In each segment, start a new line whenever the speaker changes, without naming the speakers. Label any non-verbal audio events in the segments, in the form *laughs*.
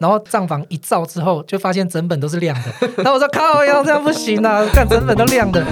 然后账房一照之后，就发现整本都是亮的。*laughs* 然后我说靠呀，这样不行啊，看整本都亮的。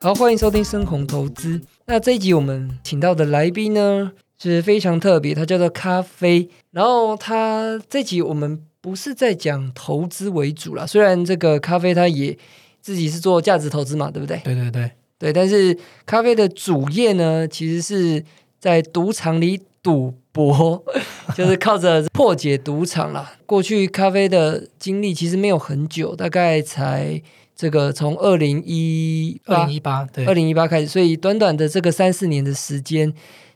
好，欢迎收听深红投资。那这一集我们请到的来宾呢是非常特别，他叫做咖啡。然后他这集我们不是在讲投资为主啦，虽然这个咖啡他也自己是做价值投资嘛，对不对？
对对对，
对，但是咖啡的主业呢，其实是在赌场里赌博，*laughs* 就是靠着破解赌场啦。过去咖啡的经历其实没有很久，大概才这个从二零一八
二零一八对
二零一八开始，所以短短的这个三四年的时间，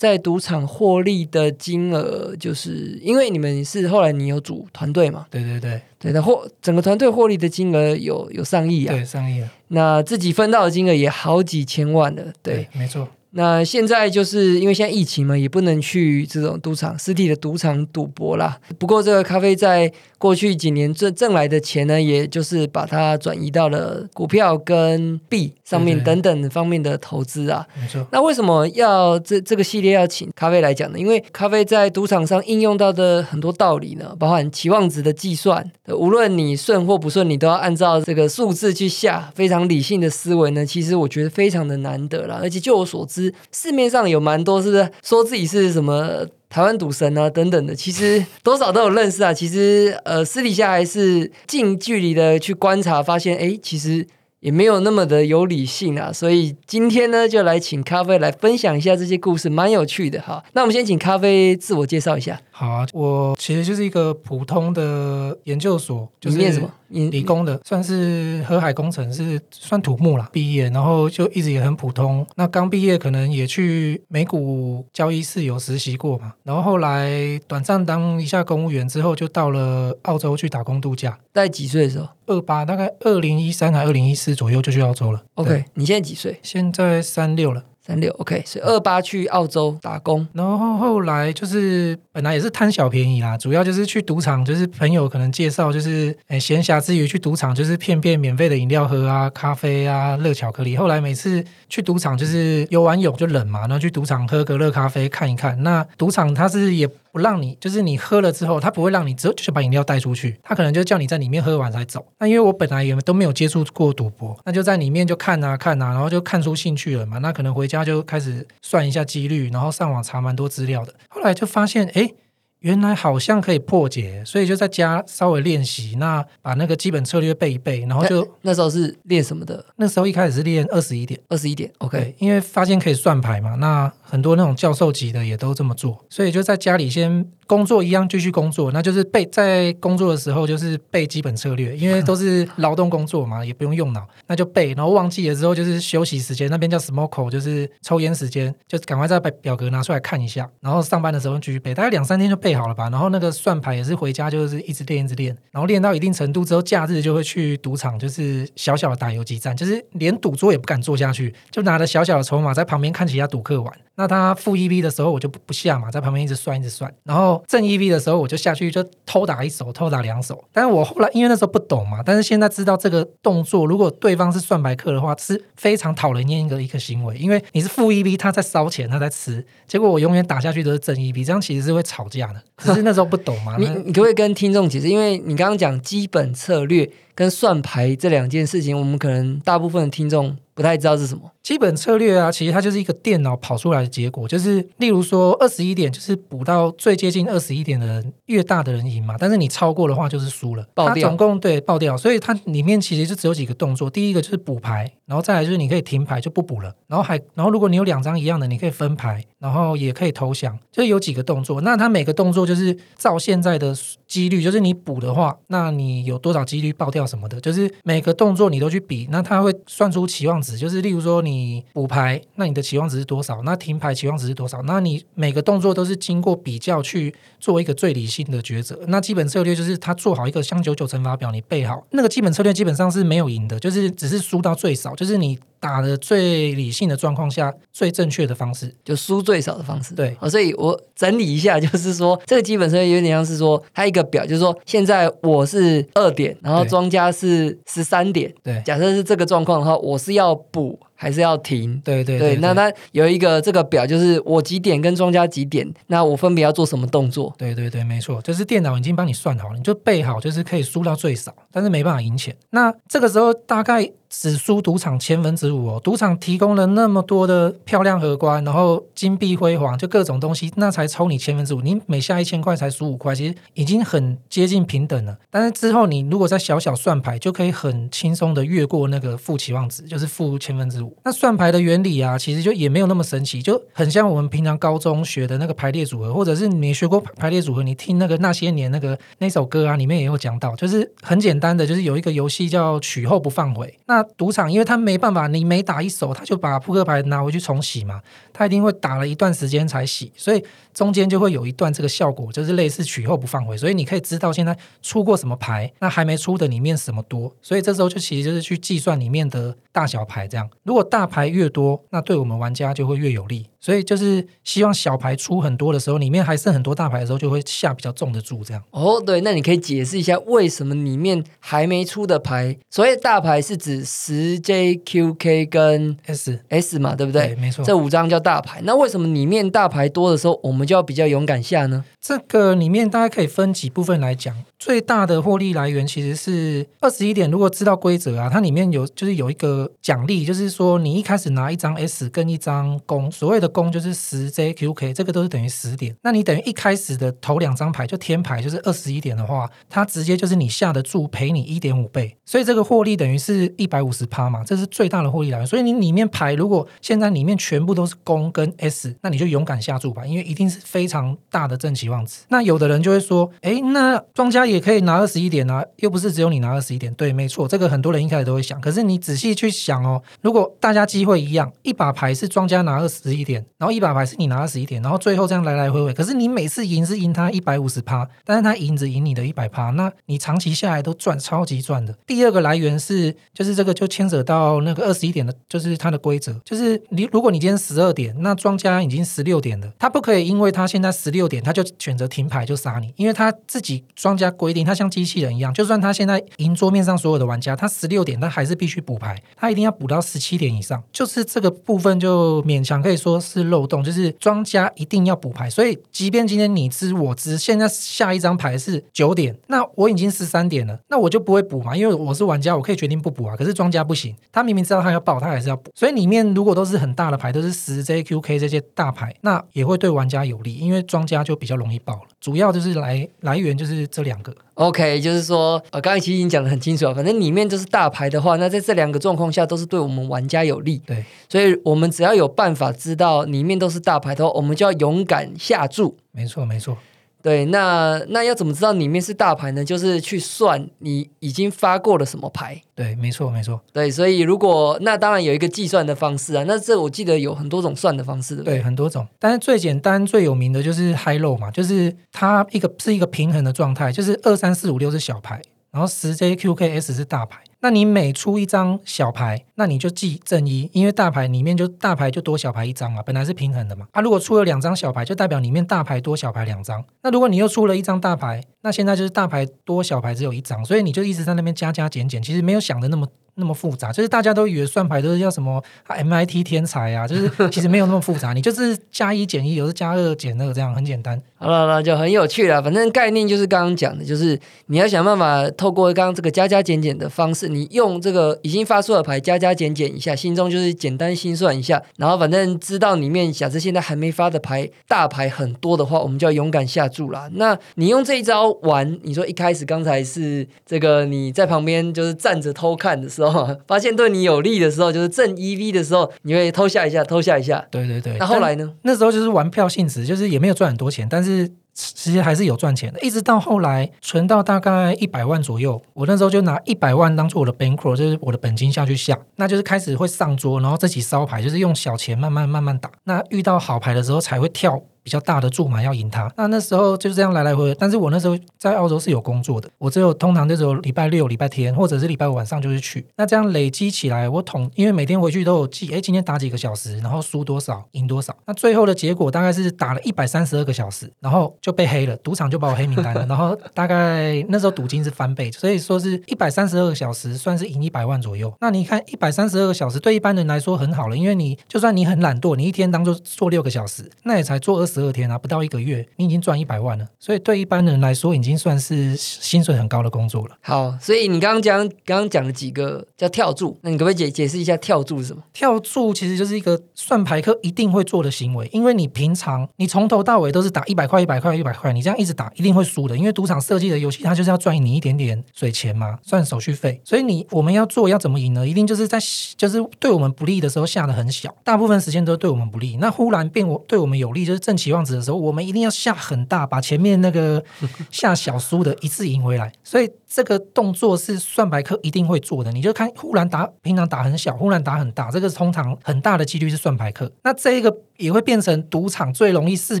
在赌场获利的金额，就是因为你们是后来你有组团队嘛，
对对对
对，的获整个团队获利的金额有有上亿啊，
对，上亿啊，
那自己分到的金额也好几千万了，对。
没错，
那现在就是因为现在疫情嘛，也不能去这种赌场、实体的赌场赌博啦。不过这个咖啡在过去几年挣挣来的钱呢，也就是把它转移到了股票跟币上面等等方面的投资啊。
没错，
那为什么要这这个系列要请咖啡来讲呢？因为咖啡在赌场上应用到的很多道理呢，包含期望值的计算，呃无论你顺或不顺，你都要按照这个数字去下，非常理性的思维呢，其实我觉得非常的难得啦。而且就我所知，市面上有蛮多是不是说自己是什么？台湾赌神啊，等等的，其实 *laughs* 多少都有认识啊。其实，呃，私底下还是近距离的去观察，发现，哎，其实也没有那么的有理性啊，所以今天呢，就来请咖啡来分享一下这些故事，蛮有趣的哈。那我们先请咖啡自我介绍一下，
好啊，我其实就是一个普通的研究所，就是
念什么？你
理工的，算是河海工程，是算土木啦。毕业，然后就一直也很普通。那刚毕业可能也去美股交易室有实习过嘛，然后后来短暂当一下公务员之后，就到了澳洲去打工度假。
在几岁的时候
二八大概二零一三还二零一四左右就去澳洲了。
？OK，你现在几岁？
现在三六了。
三六。OK，所以二八去澳洲打工。
然后后来就是本来也是贪小便宜啦，主要就是去赌场，就是朋友可能介绍，就是诶闲暇之余去赌场，就是骗骗免费的饮料喝啊、咖啡啊、热巧克力。后来每次去赌场就是游完泳就冷嘛，然后去赌场喝个热咖啡看一看。那赌场它是也不让你，就是你喝了之后，他不会让你只有就把饮料带出去，他可能就叫你在里面喝完才走。那因为我本来也都没有接触过赌博，那就在里面就看啊看啊，然后就看出兴趣了嘛。那可能回家就开始算一下几率，然后上网查蛮多资料的。后来就发现，哎。原来好像可以破解，所以就在家稍微练习，那把那个基本策略背一背，然后就
那时候是练什么的？
那时候一开始是练二十一点，
二十一点。OK，
因为发现可以算牌嘛，那很多那种教授级的也都这么做，所以就在家里先工作一样继续工作，那就是背在工作的时候就是背基本策略，因为都是劳动工作嘛，*laughs* 也不用用脑，那就背，然后忘记了之后就是休息时间，那边叫 smoke，就是抽烟时间，就赶快再把表格拿出来看一下，然后上班的时候继续背，大概两三天就背好了吧，然后那个算牌也是回家就是一直练一直练，然后练到一定程度之后，假日就会去赌场，就是小小的打游击战，就是连赌桌也不敢坐下去，就拿着小小的筹码在旁边看其他赌客玩。那他负 EV 的时候，我就不不下嘛，在旁边一直算一直算。然后正 EV 的时候，我就下去就偷打一手，偷打两手。但是我后来因为那时候不懂嘛，但是现在知道这个动作，如果对方是算牌客的话，是非常讨人厌一个一个行为，因为你是负 EV，他在烧钱，他在吃，结果我永远打下去都是正 EV，这样其实是会吵架的。只是那时候不懂嘛，*laughs*
你你可不可以跟听众解释？因为你刚刚讲基本策略跟算牌这两件事情，我们可能大部分的听众不太知道是什么。
基本策略啊，其实它就是一个电脑跑出来的结果，就是例如说二十一点，就是补到最接近二十一点的人，越大的人赢嘛。但是你超过的话就是输了，
爆掉
它总共对爆掉，所以它里面其实就只有几个动作。第一个就是补牌，然后再来就是你可以停牌就不补了，然后还然后如果你有两张一样的，你可以分牌，然后也可以投降，就是有几个动作。那它每个动作就是照现在的几率，就是你补的话，那你有多少几率爆掉什么的，就是每个动作你都去比，那它会算出期望值，就是例如说你补牌，那你的期望值是多少？那停牌期望值是多少？那你每个动作都是经过比较去做一个最理性的抉择。那基本策略就是他做好一个像九九乘法表，你背好那个基本策略基本上是没有赢的，就是只是输到最少，就是你打的最理性的状况下最正确的方式。
就输最少的方式。
对
好，所以我整理一下，就是说这个基本策略有点像是说，它一个表，就是说现在我是二点，然后庄家是十三点。
对
假设是这个状况的话，我是要补还是要停。
对对
对，那它有一个这个表，就是我几点跟庄家几点，那我分别要做什么动作？
对对对，没错，就是电脑已经帮你算好了，你就背好，就是可以输到最少，但是没办法赢钱。那这个时候大概。只输赌场千分之五哦，赌场提供了那么多的漂亮荷官，然后金碧辉煌，就各种东西，那才抽你千分之五。你每下一千块才输五块，其实已经很接近平等了。但是之后你如果在小小算牌，就可以很轻松的越过那个负期望值，就是负千分之五。那算牌的原理啊，其实就也没有那么神奇，就很像我们平常高中学的那个排列组合，或者是你学过排列组合，你听那个那些年那个那首歌啊，里面也有讲到，就是很简单的，就是有一个游戏叫取后不放回。那赌场因为他没办法，你每打一手，他就把扑克牌拿回去重洗嘛。他一定会打了一段时间才洗，所以中间就会有一段这个效果，就是类似取后不放回。所以你可以知道现在出过什么牌，那还没出的里面什么多。所以这时候就其实就是去计算里面的大小牌，这样如果大牌越多，那对我们玩家就会越有利。所以就是希望小牌出很多的时候，里面还剩很多大牌的时候，就会下比较重的注，这样。
哦，对，那你可以解释一下为什么里面还没出的牌，所谓大牌是指十 J、Q、K 跟
S、
S 嘛，对不对？
没错，
这五张叫大牌。那为什么里面大牌多的时候，我们就要比较勇敢下呢？
这个里面大家可以分几部分来讲。最大的获利来源其实是二十一点。如果知道规则啊，它里面有就是有一个奖励，就是说你一开始拿一张 S 跟一张公，所谓的公就是十 J Q K，这个都是等于十点。那你等于一开始的头两张牌就天牌就是二十一点的话，它直接就是你下的注赔你一点五倍，所以这个获利等于是一百五十趴嘛，这是最大的获利来源。所以你里面牌如果现在里面全部都是公跟 S，那你就勇敢下注吧，因为一定是非常大的正期望值。那有的人就会说，哎，那庄家。也可以拿二十一点啊，又不是只有你拿二十一点。对，没错，这个很多人一开始都会想。可是你仔细去想哦，如果大家机会一样，一把牌是庄家拿二十一点，然后一把牌是你拿二十一点，然后最后这样来来回回，可是你每次赢是赢他一百五十趴，但是他赢只赢你的一百趴，那你长期下来都赚超级赚的。第二个来源是，就是这个就牵扯到那个二十一点的，就是它的规则，就是你如果你今天十二点，那庄家已经十六点了，他不可以因为他现在十六点，他就选择停牌就杀你，因为他自己庄家。规定，他像机器人一样，就算他现在赢桌面上所有的玩家，他十六点，他还是必须补牌，他一定要补到十七点以上。就是这个部分就勉强可以说是漏洞，就是庄家一定要补牌。所以，即便今天你知我知，现在下一张牌是九点，那我已经十三点了，那我就不会补嘛，因为我是玩家，我可以决定不补啊。可是庄家不行，他明明知道他要爆，他还是要补。所以里面如果都是很大的牌，都是十 J、Q、K 这些大牌，那也会对玩家有利，因为庄家就比较容易爆了。主要就是来来源就是这两个。
OK，就是说，呃，刚才其实已经讲的很清楚了。反正里面就是大牌的话，那在这两个状况下都是对我们玩家有利。
对，
所以我们只要有办法知道里面都是大牌的话，我们就要勇敢下注。
没错，没错。
对，那那要怎么知道里面是大牌呢？就是去算你已经发过了什么牌。
对，没错，没错。
对，所以如果那当然有一个计算的方式啊，那这我记得有很多种算的方式，对
对？很多种，但是最简单、最有名的就是 high low 嘛，就是它一个是一个平衡的状态，就是二三四五六是小牌，然后十 J Q K S 是大牌。那你每出一张小牌，那你就记正一，因为大牌里面就大牌就多小牌一张嘛，本来是平衡的嘛。啊，如果出了两张小牌，就代表里面大牌多小牌两张。那如果你又出了一张大牌，那现在就是大牌多小牌只有一张，所以你就一直在那边加加减减，其实没有想的那么。那么复杂，就是大家都以为算牌都是要什么 MIT 天才啊，就是其实没有那么复杂，*laughs* 你就是加一减一，有时加二减二，这样很简单。
好了，那就很有趣了。反正概念就是刚刚讲的，就是你要想办法透过刚刚这个加加减减的方式，你用这个已经发出的牌加加减减一下，心中就是简单心算一下，然后反正知道里面假设现在还没发的牌大牌很多的话，我们就要勇敢下注啦。那你用这一招玩，你说一开始刚才是这个你在旁边就是站着偷看的时候。发现对你有利的时候，就是正 EV 的时候，你会偷下一下，偷下一下。
对对对。
那后来呢？
那时候就是玩票性质，就是也没有赚很多钱，但是其实还是有赚钱的。一直到后来存到大概一百万左右，我那时候就拿一百万当做我的 bankroll，就是我的本金下去下，那就是开始会上桌，然后自己烧牌，就是用小钱慢慢慢慢打。那遇到好牌的时候才会跳。比较大的注码要赢他。那那时候就是这样来来回回。但是我那时候在澳洲是有工作的，我只有通常就只有礼拜六、礼拜天或者是礼拜五晚上就是去。那这样累积起来，我统因为每天回去都有记，哎，今天打几个小时，然后输多少，赢多少。那最后的结果大概是打了一百三十二个小时，然后就被黑了，赌场就把我黑名单了。*laughs* 然后大概那时候赌金是翻倍，所以说是一百三十二个小时算是赢一百万左右。那你看一百三十二个小时对一般人来说很好了，因为你就算你很懒惰，你一天当做做六个小时，那也才做二十二天啊，不到一个月，你已经赚一百万了。所以对一般人来说，已经算是薪水很高的工作了。
好，所以你刚刚讲刚刚讲了几个叫跳注，那你可不可以解解释一下跳注是什么？
跳注其实就是一个算牌客一定会做的行为，因为你平常你从头到尾都是打一百块、一百块、一百块，你这样一直打一定会输的，因为赌场设计的游戏它就是要赚你一点点水钱嘛，算手续费。所以你我们要做要怎么赢呢？一定就是在就是对我们不利的时候下的很小，大部分时间都对我们不利。那忽然变我对我们有利，就是正期望值的时候，我们一定要下很大，把前面那个 *laughs* 下小输的一次赢回来。所以这个动作是算牌客一定会做的。你就看忽然打平常打很小，忽然打很大，这个通常很大的几率是算牌客。那这一个也会变成赌场最容易识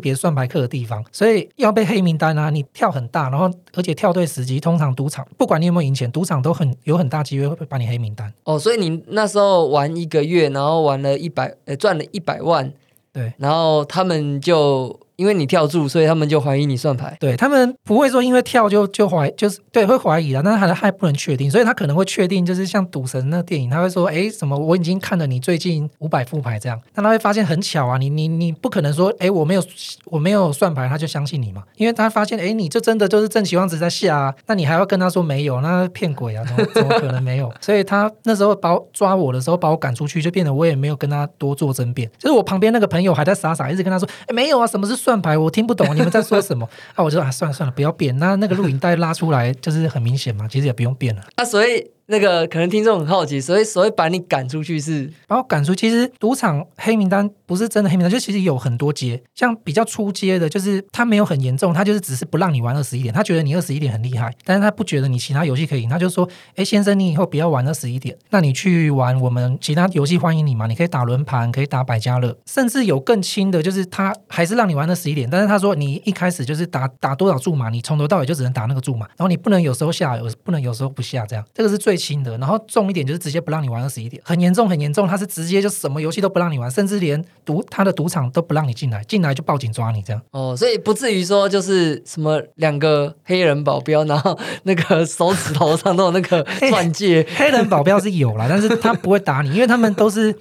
别算牌客的地方，所以要被黑名单啊！你跳很大，然后而且跳对时机，通常赌场不管你有没有赢钱，赌场都很有很大机会会把你黑名单。
哦，所以你那时候玩一个月，然后玩了一百，呃，赚了一百万，
对，
然后他们就。因为你跳注，所以他们就怀疑你算牌。
对他们不会说因为跳就就怀，就是对会怀疑的，但是还还不能确定，所以他可能会确定，就是像赌神那电影，他会说，哎，什么我已经看了你最近五百副牌这样，那他会发现很巧啊，你你你不可能说，哎，我没有我没有算牌，他就相信你嘛，因为他发现，哎，你这真的就是正期望值在下啊，那你还要跟他说没有，那骗鬼啊，怎么 *laughs* 怎么可能没有？所以他那时候把抓我的时候，把我赶出去，就变得我也没有跟他多做争辩，就是我旁边那个朋友还在傻傻一直跟他说，哎，没有啊，什么是算算牌，我听不懂。你们在说什么？*laughs* 啊，我就啊，算了算了，不要变。那那个录影带拉出来，就是很明显嘛。其实也不用变了。
啊，所以。那个可能听众很好奇，所以所以把你赶出去是
把我赶出。其实赌场黑名单不是真的黑名单，就其实有很多阶，像比较出阶的，就是他没有很严重，他就是只是不让你玩二十一点，他觉得你二十一点很厉害，但是他不觉得你其他游戏可以赢，他就说：哎，先生，你以后不要玩二十一点，那你去玩我们其他游戏，欢迎你嘛，你可以打轮盘，可以打百家乐，甚至有更轻的，就是他还是让你玩二十一点，但是他说你一开始就是打打多少注码，你从头到尾就只能打那个注码，然后你不能有时候下，有不能有时候不下，这样这个是最轻的，然后。重一点就是直接不让你玩二十一点，很严重很严重，他是直接就什么游戏都不让你玩，甚至连赌他的赌场都不让你进来，进来就报警抓你这样。
哦，所以不至于说就是什么两个黑人保镖，然后 *laughs* 那个手指头上都有那个 *laughs* 钻戒。
黑人保镖是有啦，但是他不会打你，因为他们都是。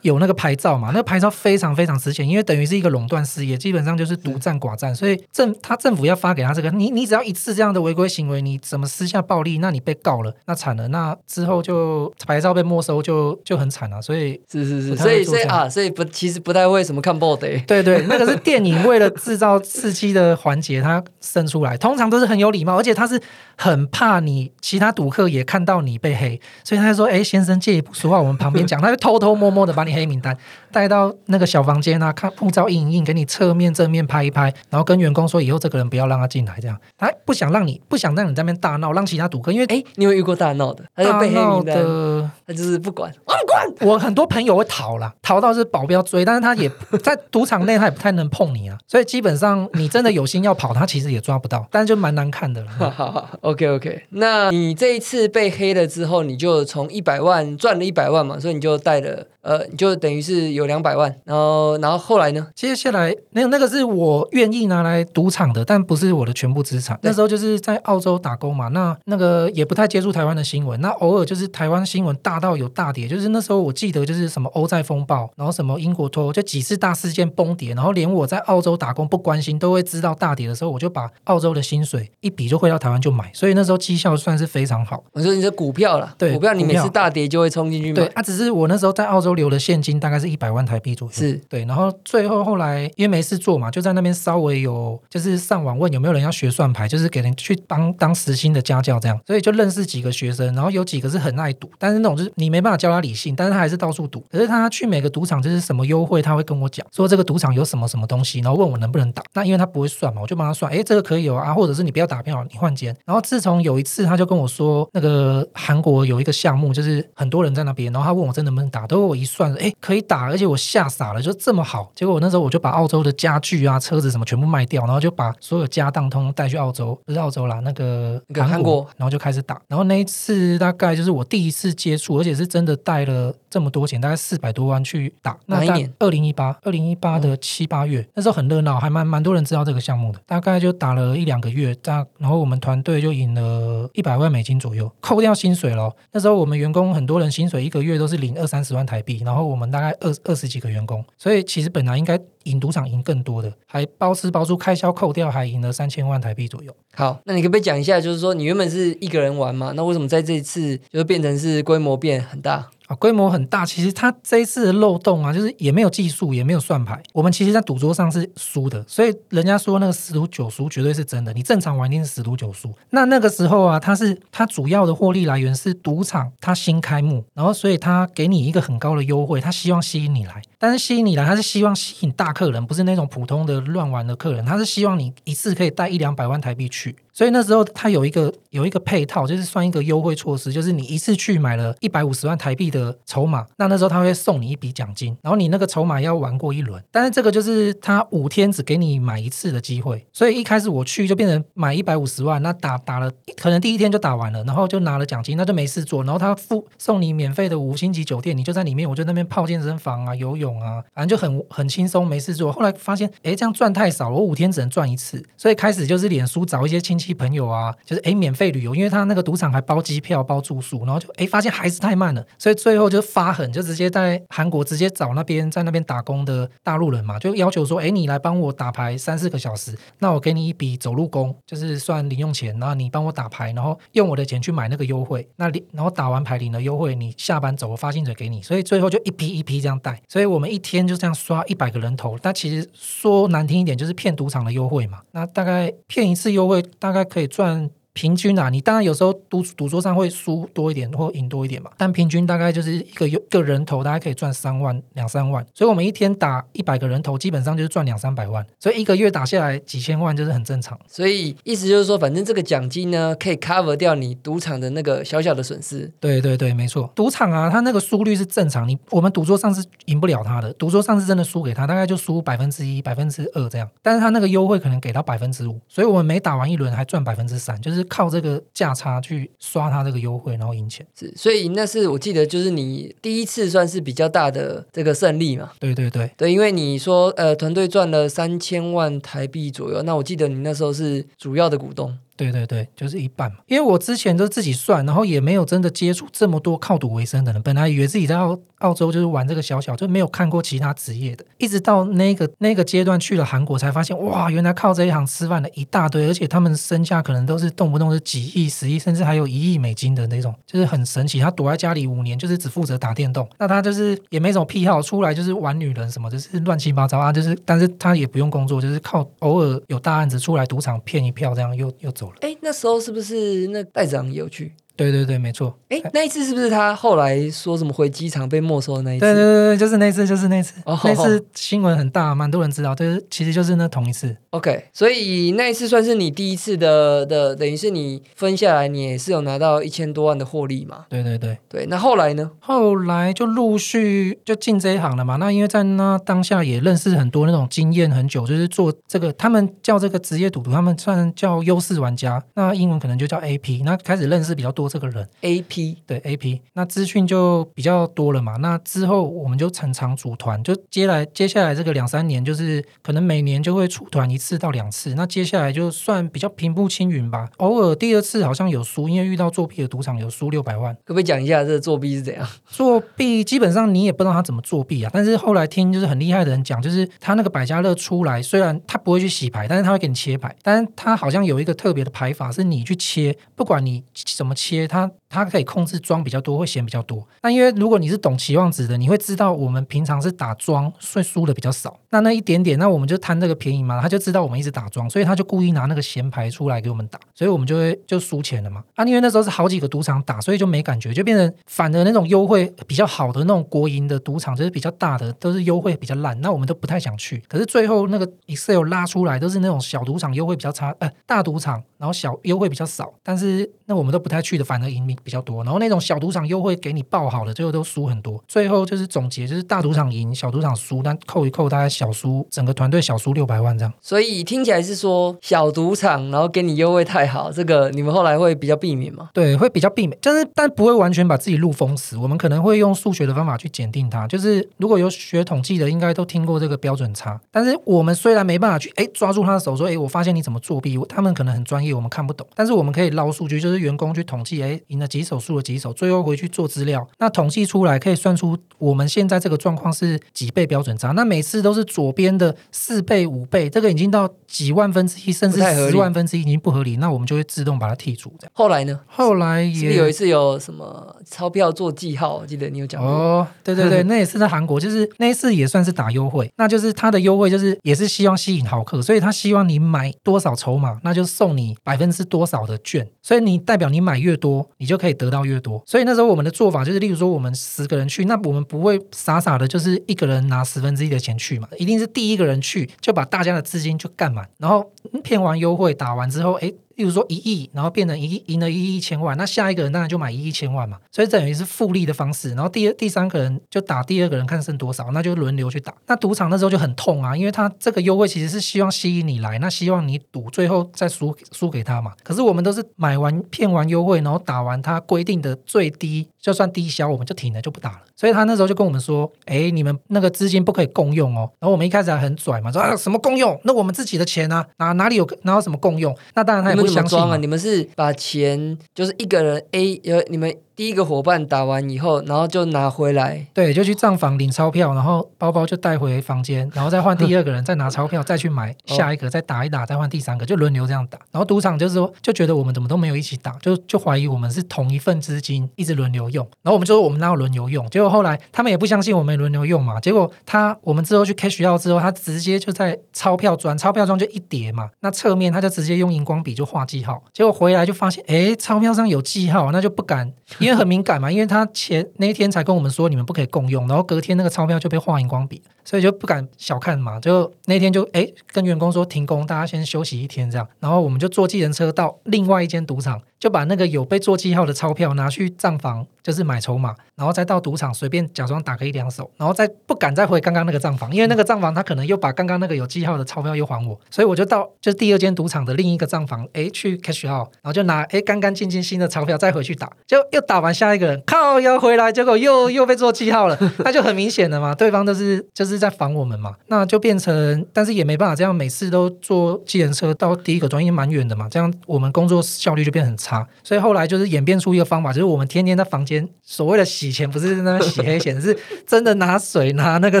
有那个牌照嘛？那个牌照非常非常值钱，因为等于是一个垄断事业，基本上就是独占寡占，所以政他政府要发给他这个，你你只要一次这样的违规行为，你怎么私下暴力，那你被告了，那惨了，那之后就牌照被没收，就就很惨了。所以
是是是，所以所以啊，所以不其实不太会什么看 body，
对对，*laughs* 那个是电影为了制造刺激的环节，他生出来，通常都是很有礼貌，而且他是很怕你其他赌客也看到你被黑，所以他就说：“哎，先生借一步说话，我们旁边讲。”他就偷偷摸摸的把你。黑名单带到那个小房间啊，看护照印一印，给你侧面正面拍一拍，然后跟员工说以后这个人不要让他进来，这样他不想让你不想让你在那边大闹，让其他赌客，因为
哎，你有遇过大闹的，
大闹的，
他就是不管，我不管。
我很多朋友会逃了，逃到是保镖追，但是他也 *laughs* 在赌场内，他也不太能碰你啊，所以基本上你真的有心要跑，他其实也抓不到，但是就蛮难看的
了。*laughs* OK OK，那你这一次被黑了之后，你就从一百万赚了一百万嘛，所以你就带了。呃，就等于是有两百万，然后，然后后来呢？
接下来那那个是我愿意拿来赌场的，但不是我的全部资产。那时候就是在澳洲打工嘛，那那个也不太接触台湾的新闻，那偶尔就是台湾新闻大到有大跌，就是那时候我记得就是什么欧债风暴，然后什么英国脱欧，就几次大事件崩跌，然后连我在澳洲打工不关心都会知道大跌的时候，我就把澳洲的薪水一笔就汇到台湾就买，所以那时候绩效算是非常好。
我说你是股票了，
对，
股票你每次大跌就会冲进去买。
对，啊，只是我那时候在澳洲。留的现金大概是一百万台币左右，
是
对。然后最后后来因为没事做嘛，就在那边稍微有就是上网问有没有人要学算牌，就是给人去当当实心的家教这样。所以就认识几个学生，然后有几个是很爱赌，但是那种就是你没办法教他理性，但是他还是到处赌。可是他去每个赌场就是什么优惠，他会跟我讲说这个赌场有什么什么东西，然后问我能不能打。那因为他不会算嘛，我就帮他算，哎，这个可以有啊，或者是你不要打票，你换间。然后自从有一次他就跟我说，那个韩国有一个项目，就是很多人在那边，然后他问我真能不能打，都我一算，哎，可以打，而且我吓傻了，就这么好。结果我那时候我就把澳洲的家具啊、车子什么全部卖掉，然后就把所有家当通通带去澳洲，不是澳洲啦，那个
那个韩国
然后就开始打。然后那一次大概就是我第一次接触，而且是真的带了这么多钱，大概四百多万去打。
那一年？
二零一八，二零一八的七八月，那时候很热闹，还蛮蛮多人知道这个项目的。大概就打了一两个月，大然后我们团队就赢了一百万美金左右，扣掉薪水了。那时候我们员工很多人薪水一个月都是领二三十万台币，然后我们大概二二十几个员工，所以其实本来应该赢赌场赢更多的，还包吃包住，开销扣掉还赢了三千万台币左右。
好，那你可不可以讲一下，就是说你原本是一个人玩嘛，那为什么在这一次就变成是规模变很大？
啊，规模很大。其实它这一次的漏洞啊，就是也没有技术，也没有算牌。我们其实，在赌桌上是输的，所以人家说那个十赌九输绝对是真的。你正常玩一定是十赌九输。那那个时候啊，它是它主要的获利来源是赌场它新开幕，然后所以它给你一个很高的优惠，它希望吸引你来。但是吸引你来，他是希望吸引大客人，不是那种普通的乱玩的客人。他是希望你一次可以带一两百万台币去。所以那时候他有一个有一个配套，就是算一个优惠措施，就是你一次去买了一百五十万台币的筹码，那那时候他会送你一笔奖金，然后你那个筹码要玩过一轮，但是这个就是他五天只给你买一次的机会，所以一开始我去就变成买一百五十万，那打打了可能第一天就打完了，然后就拿了奖金，那就没事做，然后他付送你免费的五星级酒店，你就在里面，我就那边泡健身房啊、游泳啊，反正就很很轻松，没事做。后来发现，哎，这样赚太少了，我五天只能赚一次，所以开始就是脸书找一些亲戚朋友啊，就是哎免费旅游，因为他那个赌场还包机票、包住宿，然后就哎发现还是太慢了，所以最后就发狠，就直接在韩国直接找那边在那边打工的大陆人嘛，就要求说，哎你来帮我打牌三四个小时，那我给你一笔走路工，就是算零用钱，然后你帮我打牌，然后用我的钱去买那个优惠，那领然后打完牌领了优惠，你下班走我发薪水给你，所以最后就一批一批这样带，所以我们一天就这样刷一百个人头，但其实说难听一点就是骗赌场的优惠嘛，那大概骗一次优惠大概可以赚。平均啊，你当然有时候赌赌桌上会输多一点或赢多一点嘛，但平均大概就是一个有个人头大概可以赚三万两三万，所以我们一天打一百个人头，基本上就是赚两三百万，所以一个月打下来几千万就是很正常。
所以意思就是说，反正这个奖金呢，可以 cover 掉你赌场的那个小小的损失。
对对对，没错，赌场啊，它那个输率是正常，你我们赌桌上是赢不了他的，赌桌上是真的输给他，大概就输百分之一、百分之二这样，但是他那个优惠可能给到百分之五，所以我们每打完一轮还赚百分之三，就是靠这个价差去刷他这个优惠，然后赢钱。
是，所以那是我记得就是你第一次算是比较大的这个胜利嘛。
对对对，
对，因为你说呃团队赚了三千万台币左右，那我记得你那时候是主要的股东。
对对对，就是一半嘛。因为我之前都自己算，然后也没有真的接触这么多靠赌为生的人。本来以为自己在澳澳洲就是玩这个小小，就没有看过其他职业的。一直到那个那个阶段去了韩国，才发现哇，原来靠这一行吃饭的一大堆，而且他们身价可能都是动不动是几亿、十亿，甚至还有一亿美金的那种，就是很神奇。他躲在家里五年，就是只负责打电动。那他就是也没什么癖好，出来就是玩女人什么，就是乱七八糟啊。就是，但是他也不用工作，就是靠偶尔有大案子出来赌场骗一票，这样又又走了。
哎，那时候是不是那代长有去？
对对对，没错。
哎，那一次是不是他后来说什么回机场被没收的那一次？
对对对对，就是那次，就是那次。哦那次新闻很大，蛮多人知道。就是其实就是那同一次。
OK，所以那一次算是你第一次的的，等于是你分下来，你也是有拿到一千多万的获利嘛？
对对对
对。那后来呢？
后来就陆续就进这一行了嘛。那因为在那当下也认识很多那种经验很久，就是做这个，他们叫这个职业赌徒，他们算叫优势玩家。那英文可能就叫 AP。那开始认识比较多这个人
，AP
对 AP。那资讯就比较多了嘛。那之后我们就常常组团，就接来接下来这个两三年，就是可能每年就会出团一次到两次。那接下来就算比较平步青云吧。偶尔第二次好像有输，因为遇到作弊的赌场有输六百万。
可不可以讲一下这个作弊是怎样？
作弊基本上你也不知道他怎么作弊啊。但是后来听就是很厉害的人讲，就是他那个百家乐出来，虽然他不会去洗牌，但是他会给你切牌。但是他好像有一个特别的牌法，是你去切，不管你怎么切，给他他可以控制庄比较多，会显比较多。那因为如果你是懂期望值的，你会知道我们平常是打庄，所以输的比较少。那那一点点，那我们就贪这个便宜嘛。他就知道我们一直打庄，所以他就故意拿那个闲牌出来给我们打，所以我们就会就输钱了嘛。啊，因为那时候是好几个赌场打，所以就没感觉，就变成反而那种优惠比较好的那种国营的赌场，就是比较大的，都是优惠比较烂，那我们都不太想去。可是最后那个 Excel 拉出来都是那种小赌场优惠比较差，呃，大赌场然后小优惠比较少，但是那我们都不太去的，反而赢比较多，然后那种小赌场优惠给你报好了，最后都输很多。最后就是总结，就是大赌场赢，小赌场输，但扣一扣大概小输，整个团队小输六百万这样。
所以听起来是说小赌场，然后给你优惠太好，这个你们后来会比较避免吗？
对，会比较避免，就是但不会完全把自己路封死。我们可能会用数学的方法去检定它。就是如果有学统计的，应该都听过这个标准差。但是我们虽然没办法去哎抓住他的手说哎，我发现你怎么作弊，他们可能很专业，我们看不懂。但是我们可以捞数据，就是员工去统计，哎，赢了几手，输了几手，最后回去做资料，那统计出来可以算出我们现在这个状况是几倍标准差。那每次都是左边的四倍、五倍，这个已经到几万分之一，甚至十万分之一，已经不合理。那我们就会自动把它剔除。这样
后来呢？
后来也
有一次有什么钞票做记号，我记得你有讲过。
哦，对对对，*laughs* 那也是在韩国，就是那一次也算是打优惠。那就是他的优惠就是也是希望吸引豪客，所以他希望你买多少筹码，那就送你百分之多少的券。所以你代表你买越多，你就可以得到越多。所以那时候我们的做法就是，例如说我们十个人去，那我们不会傻傻的，就是一个人拿十分之一的钱去嘛，一定是第一个人去就把大家的资金就干满，然后骗完优惠打完之后，哎。例如说一亿，然后变成一亿赢了一亿一千万，那下一个人当然就买一亿一千万嘛，所以等于是复利的方式。然后第二、第三个人就打第二个人看剩多少，那就轮流去打。那赌场那时候就很痛啊，因为他这个优惠其实是希望吸引你来，那希望你赌，最后再输输给他嘛。可是我们都是买完骗完优惠，然后打完他规定的最低，就算低消我们就停了就不打了。所以他那时候就跟我们说，哎，你们那个资金不可以共用哦。然后我们一开始还很拽嘛，说啊什么共用？那我们自己的钱呢，哪哪里有哪有什么共用？那当然他也不相信
啊。你们是把钱就是一个人 A 呃，你们。第一个伙伴打完以后，然后就拿回来，
对，就去账房领钞票，然后包包就带回房间，然后再换第二个人再拿钞票再去买下一个，再打一打，再换第三个，就轮流这样打。然后赌场就是说，就觉得我们怎么都没有一起打，就就怀疑我们是同一份资金一直轮流用。然后我们就说我们哪有轮流用？结果后来他们也不相信我们轮流用嘛。结果他我们之后去 cash 掉之后，他直接就在钞票转钞票中就一叠嘛，那侧面他就直接用荧光笔就画记号。结果回来就发现，哎，钞票上有记号，那就不敢，因为很敏感嘛，因为。他前那一天才跟我们说你们不可以共用，然后隔天那个钞票就被画荧光笔，所以就不敢小看嘛。就那天就哎跟员工说停工，大家先休息一天这样，然后我们就坐计程车到另外一间赌场。就把那个有被做记号的钞票拿去账房，就是买筹码，然后再到赌场随便假装打个一两手，然后再不敢再回刚刚那个账房，因为那个账房他可能又把刚刚那个有记号的钞票又还我，所以我就到就是第二间赌场的另一个账房，哎去 cash out，然后就拿哎干干净净新的钞票再回去打，就又打 *laughs* 完下一个人靠要回来，结果又又被做记号了，*laughs* 那就很明显的嘛，对方都是就是在防我们嘛，那就变成但是也没办法这样每次都坐计程车到第一个专业蛮远的嘛，这样我们工作效率就变很差。所以后来就是演变出一个方法，就是我们天天在房间所谓的洗钱，不是在那边洗黑钱，*laughs* 是真的拿水拿那个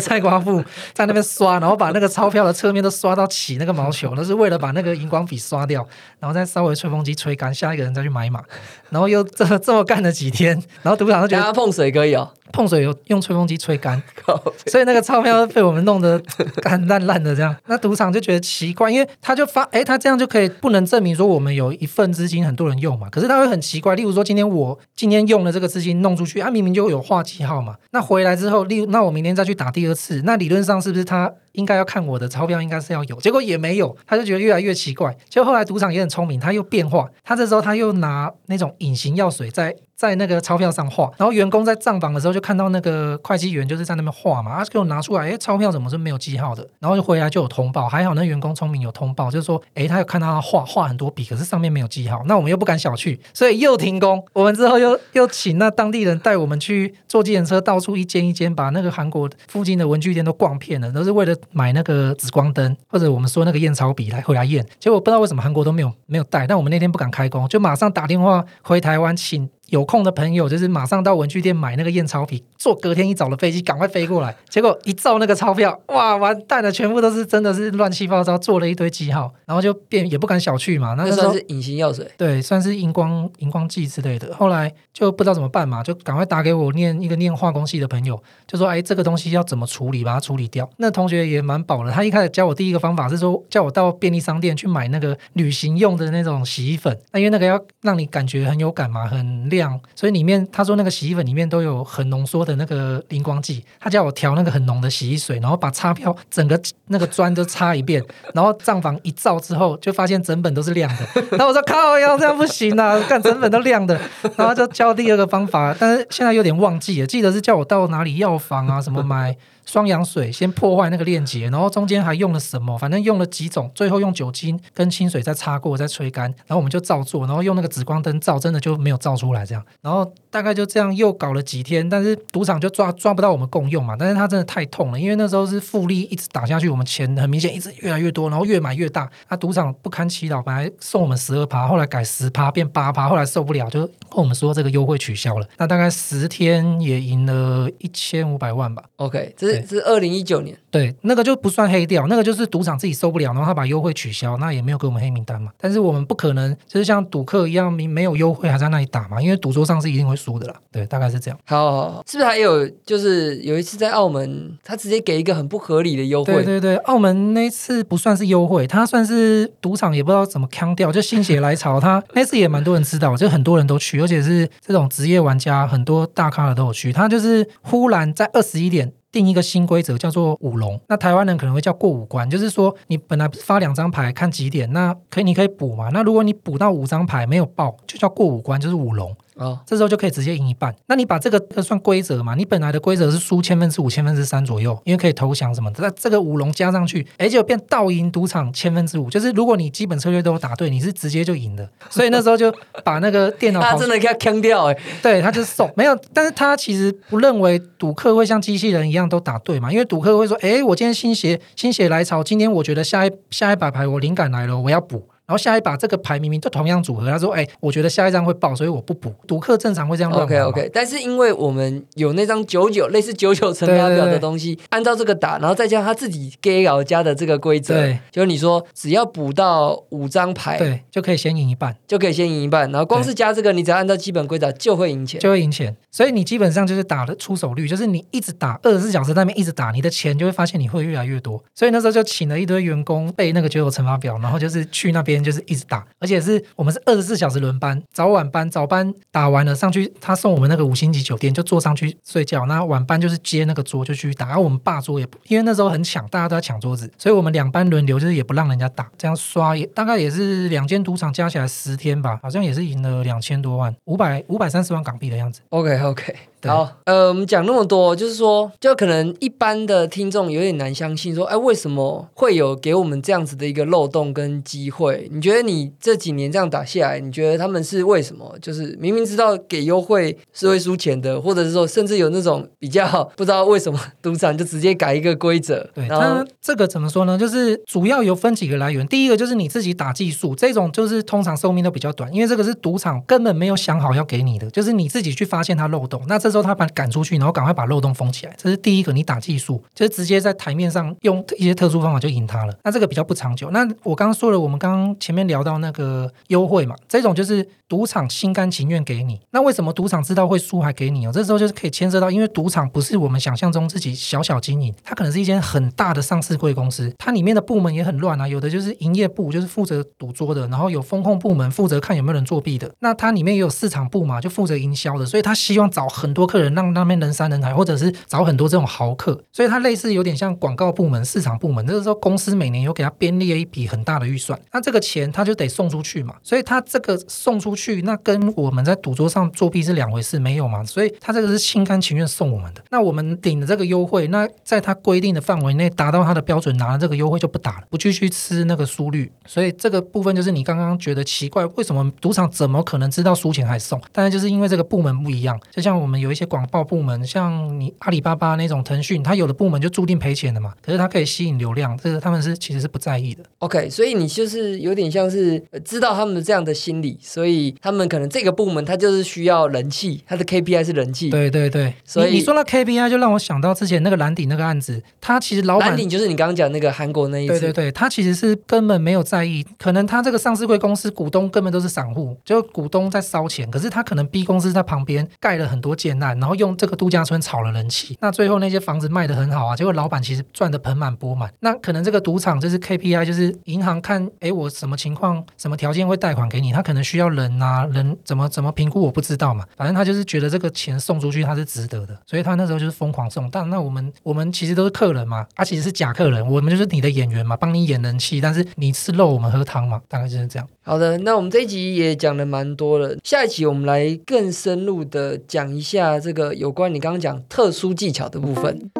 菜瓜布在那边刷，然后把那个钞票的侧面都刷到起那个毛球，那是为了把那个荧光笔刷掉，然后再稍微吹风机吹干，下一个人再去买码，然后又这这么干了几天，然后赌场就觉得
碰水可以哦。
碰水有用吹风机吹干，*laughs* 所以那个钞票被我们弄得干烂烂的这样。*laughs* 那赌场就觉得奇怪，因为他就发，哎，他这样就可以不能证明说我们有一份资金很多人用嘛？可是他会很奇怪，例如说今天我今天用了这个资金弄出去，啊，明明就有画记号嘛。那回来之后，例如那我明天再去打第二次，那理论上是不是他应该要看我的钞票应该是要有？结果也没有，他就觉得越来越奇怪。就后来赌场也很聪明，他又变化，他这时候他又拿那种隐形药水在。在那个钞票上画，然后员工在账房的时候就看到那个会计员就是在那边画嘛，他给我拿出来，哎，钞票怎么是没有记号的？然后就回来就有通报，还好那员工聪明有通报，就是说，哎，他有看到他画画很多笔，可是上面没有记号，那我们又不敢小觑，所以又停工。我们之后又又请那当地人带我们去坐计程车，到处一间一间把那个韩国附近的文具店都逛遍了，都是为了买那个紫光灯或者我们说那个验钞笔来回来验。结果不知道为什么韩国都没有没有带，但我们那天不敢开工，就马上打电话回台湾请。有空的朋友就是马上到文具店买那个验钞笔，坐隔天一早的飞机赶快飞过来。结果一照那个钞票，哇，完蛋了，全部都是真的是乱七八糟，做了一堆记号，然后就变也不敢小觑嘛。
那算是隐形药水，
对，算是荧光荧光剂之类的。后来就不知道怎么办嘛，就赶快打给我念一个念化工系的朋友，就说哎，这个东西要怎么处理，把它处理掉。那同学也蛮宝了，他一开始教我第一个方法是说，叫我到便利商店去买那个旅行用的那种洗衣粉，那因为那个要让你感觉很有感嘛，很亮。亮，所以里面他说那个洗衣粉里面都有很浓缩的那个荧光剂，他叫我调那个很浓的洗衣水，然后把擦标整个那个砖都擦一遍，*laughs* 然后账房一照之后，就发现整本都是亮的。*laughs* 然后我说靠呀，这样不行啊，干整本都亮的。然后就教第二个方法，但是现在有点忘记了，记得是叫我到哪里药房啊什么买。双氧水先破坏那个链接，然后中间还用了什么？反正用了几种，最后用酒精跟清水再擦过，再吹干，然后我们就照做，然后用那个紫光灯照，真的就没有照出来这样。然后大概就这样又搞了几天，但是赌场就抓抓不到我们共用嘛。但是它真的太痛了，因为那时候是复利一直打下去，我们钱很明显一直越来越多，然后越买越大。那赌场不堪其扰，本来送我们十二趴，后来改十趴变八趴，后来受不了就跟我们说这个优惠取消了。那大概十天也赢了一千五百万吧。
OK，这是这是二零一九。年
对那个就不算黑掉，那个就是赌场自己受不了，然后他把优惠取消，那也没有给我们黑名单嘛。但是我们不可能就是像赌客一样，没没有优惠还在那里打嘛，因为赌桌上是一定会输的啦。对，大概是这样。
好，好,好是不是还有就是有一次在澳门，他直接给一个很不合理的优惠？
对对对，澳门那次不算是优惠，他算是赌场也不知道怎么腔掉，就心血来潮，他那次也蛮多人知道，就很多人都去，而且是这种职业玩家，很多大咖的都有去。他就是忽然在二十一点。定一个新规则叫做五龙，那台湾人可能会叫过五关，就是说你本来发两张牌看几点，那可以你可以补嘛，那如果你补到五张牌没有爆，就叫过五关，就是五龙。哦，这时候就可以直接赢一半。那你把这个算规则嘛？你本来的规则是输千分之五、千分之三左右，因为可以投降什么的。那这个五龙加上去，哎，就变倒赢赌场千分之五。就是如果你基本策略都打对，你是直接就赢的。所以那时候就把那个电脑
他真的给他坑掉哎，
对，他就送没有。但是他其实不认为赌客会像机器人一样都打对嘛？因为赌客会说，哎，我今天心血心血来潮，今天我觉得下一下一把牌我灵感来了，我要补。然后下一把这个牌明明就同样组合，他说：“哎，我觉得下一张会爆，所以我不补。”赌客正常会这样乱
OK OK，但是因为我们有那张九九类似九九乘法表的东西，按照这个打，然后再加上他自己 gay 老加的这个规则，就是你说只要补到五张牌，
对，就可以先赢一半，
就可以先赢一半。然后光是加这个，你只要按照基本规则就会赢钱，
就会赢钱。所以你基本上就是打的出手率，就是你一直打二十四小时那边一直打，你的钱就会发现你会越来越多。所以那时候就请了一堆员工背那个九九乘法表，然后就是去那边就是一直打。而且是我们是二十四小时轮班，早晚班早班打完了上去，他送我们那个五星级酒店就坐上去睡觉，那晚班就是接那个桌就去打。然后我们霸桌也不，因为那时候很抢，大家都在抢桌子，所以我们两班轮流，就是也不让人家打，这样刷也大概也是两间赌场加起来十天吧，好像也是赢了两千多万，五百五百三十万港币的样子。
OK OK。好，呃，我们讲那么多，就是说，就可能一般的听众有点难相信，说，哎，为什么会有给我们这样子的一个漏洞跟机会？你觉得你这几年这样打下来，你觉得他们是为什么？就是明明知道给优惠是会输钱的，或者是说，甚至有那种比较不知道为什么赌场就直接改一个规则。
对，那这个怎么说呢？就是主要有分几个来源，第一个就是你自己打技术，这种就是通常寿命都比较短，因为这个是赌场根本没有想好要给你的，就是你自己去发现它漏洞，那这。这时候他把赶出去，然后赶快把漏洞封起来，这是第一个。你打技术，就是直接在台面上用一些特殊方法就赢他了。那这个比较不长久。那我刚刚说了，我们刚刚前面聊到那个优惠嘛，这种就是赌场心甘情愿给你。那为什么赌场知道会输还给你哦？这时候就是可以牵涉到，因为赌场不是我们想象中自己小小经营，它可能是一间很大的上市贵公司，它里面的部门也很乱啊。有的就是营业部，就是负责赌桌的，然后有风控部门负责看有没有人作弊的。那它里面也有市场部嘛，就负责营销的，所以他希望找很。多客人让那边人山人海，或者是找很多这种豪客，所以它类似有点像广告部门、市场部门。这个时候公司每年有给他编列一笔很大的预算，那这个钱他就得送出去嘛。所以他这个送出去，那跟我们在赌桌上作弊是两回事，没有嘛？所以他这个是心甘情愿送我们的。那我们顶的这个优惠，那在他规定的范围内达到他的标准，拿了这个优惠就不打了，不继续吃那个输率。所以这个部分就是你刚刚觉得奇怪，为什么赌场怎么可能知道输钱还送？当然就是因为这个部门不一样，就像我们有。有一些广报部门，像你阿里巴巴那种腾讯，它有的部门就注定赔钱的嘛。可是它可以吸引流量，这个他们是其实是不在意的。
OK，所以你就是有点像是知道他们的这样的心理，所以他们可能这个部门它就是需要人气，它的 KPI 是人气。
对对对，所以你说到 KPI，就让我想到之前那个蓝鼎那个案子，他其实老板
蓝鼎就是你刚刚讲那个韩国那一
次。对对对，他其实是根本没有在意，可能他这个上市贵公司股东根本都是散户，就股东在烧钱，可是他可能 B 公司在旁边盖了很多间。然后用这个度假村炒了人气，那最后那些房子卖的很好啊，结果老板其实赚的盆满钵满。那可能这个赌场就是 KPI，就是银行看，哎，我什么情况、什么条件会贷款给你，他可能需要人啊，人怎么怎么评估我不知道嘛，反正他就是觉得这个钱送出去他是值得的，所以他那时候就是疯狂送。但那我们我们其实都是客人嘛，他其实是假客人，我们就是你的演员嘛，帮你演人气，但是你吃肉，我们喝汤嘛，大概就是这样。
好的，那我们这一集也讲了蛮多了，下一集我们来更深入的讲一下啊这个有关你刚刚讲特殊技巧的部分。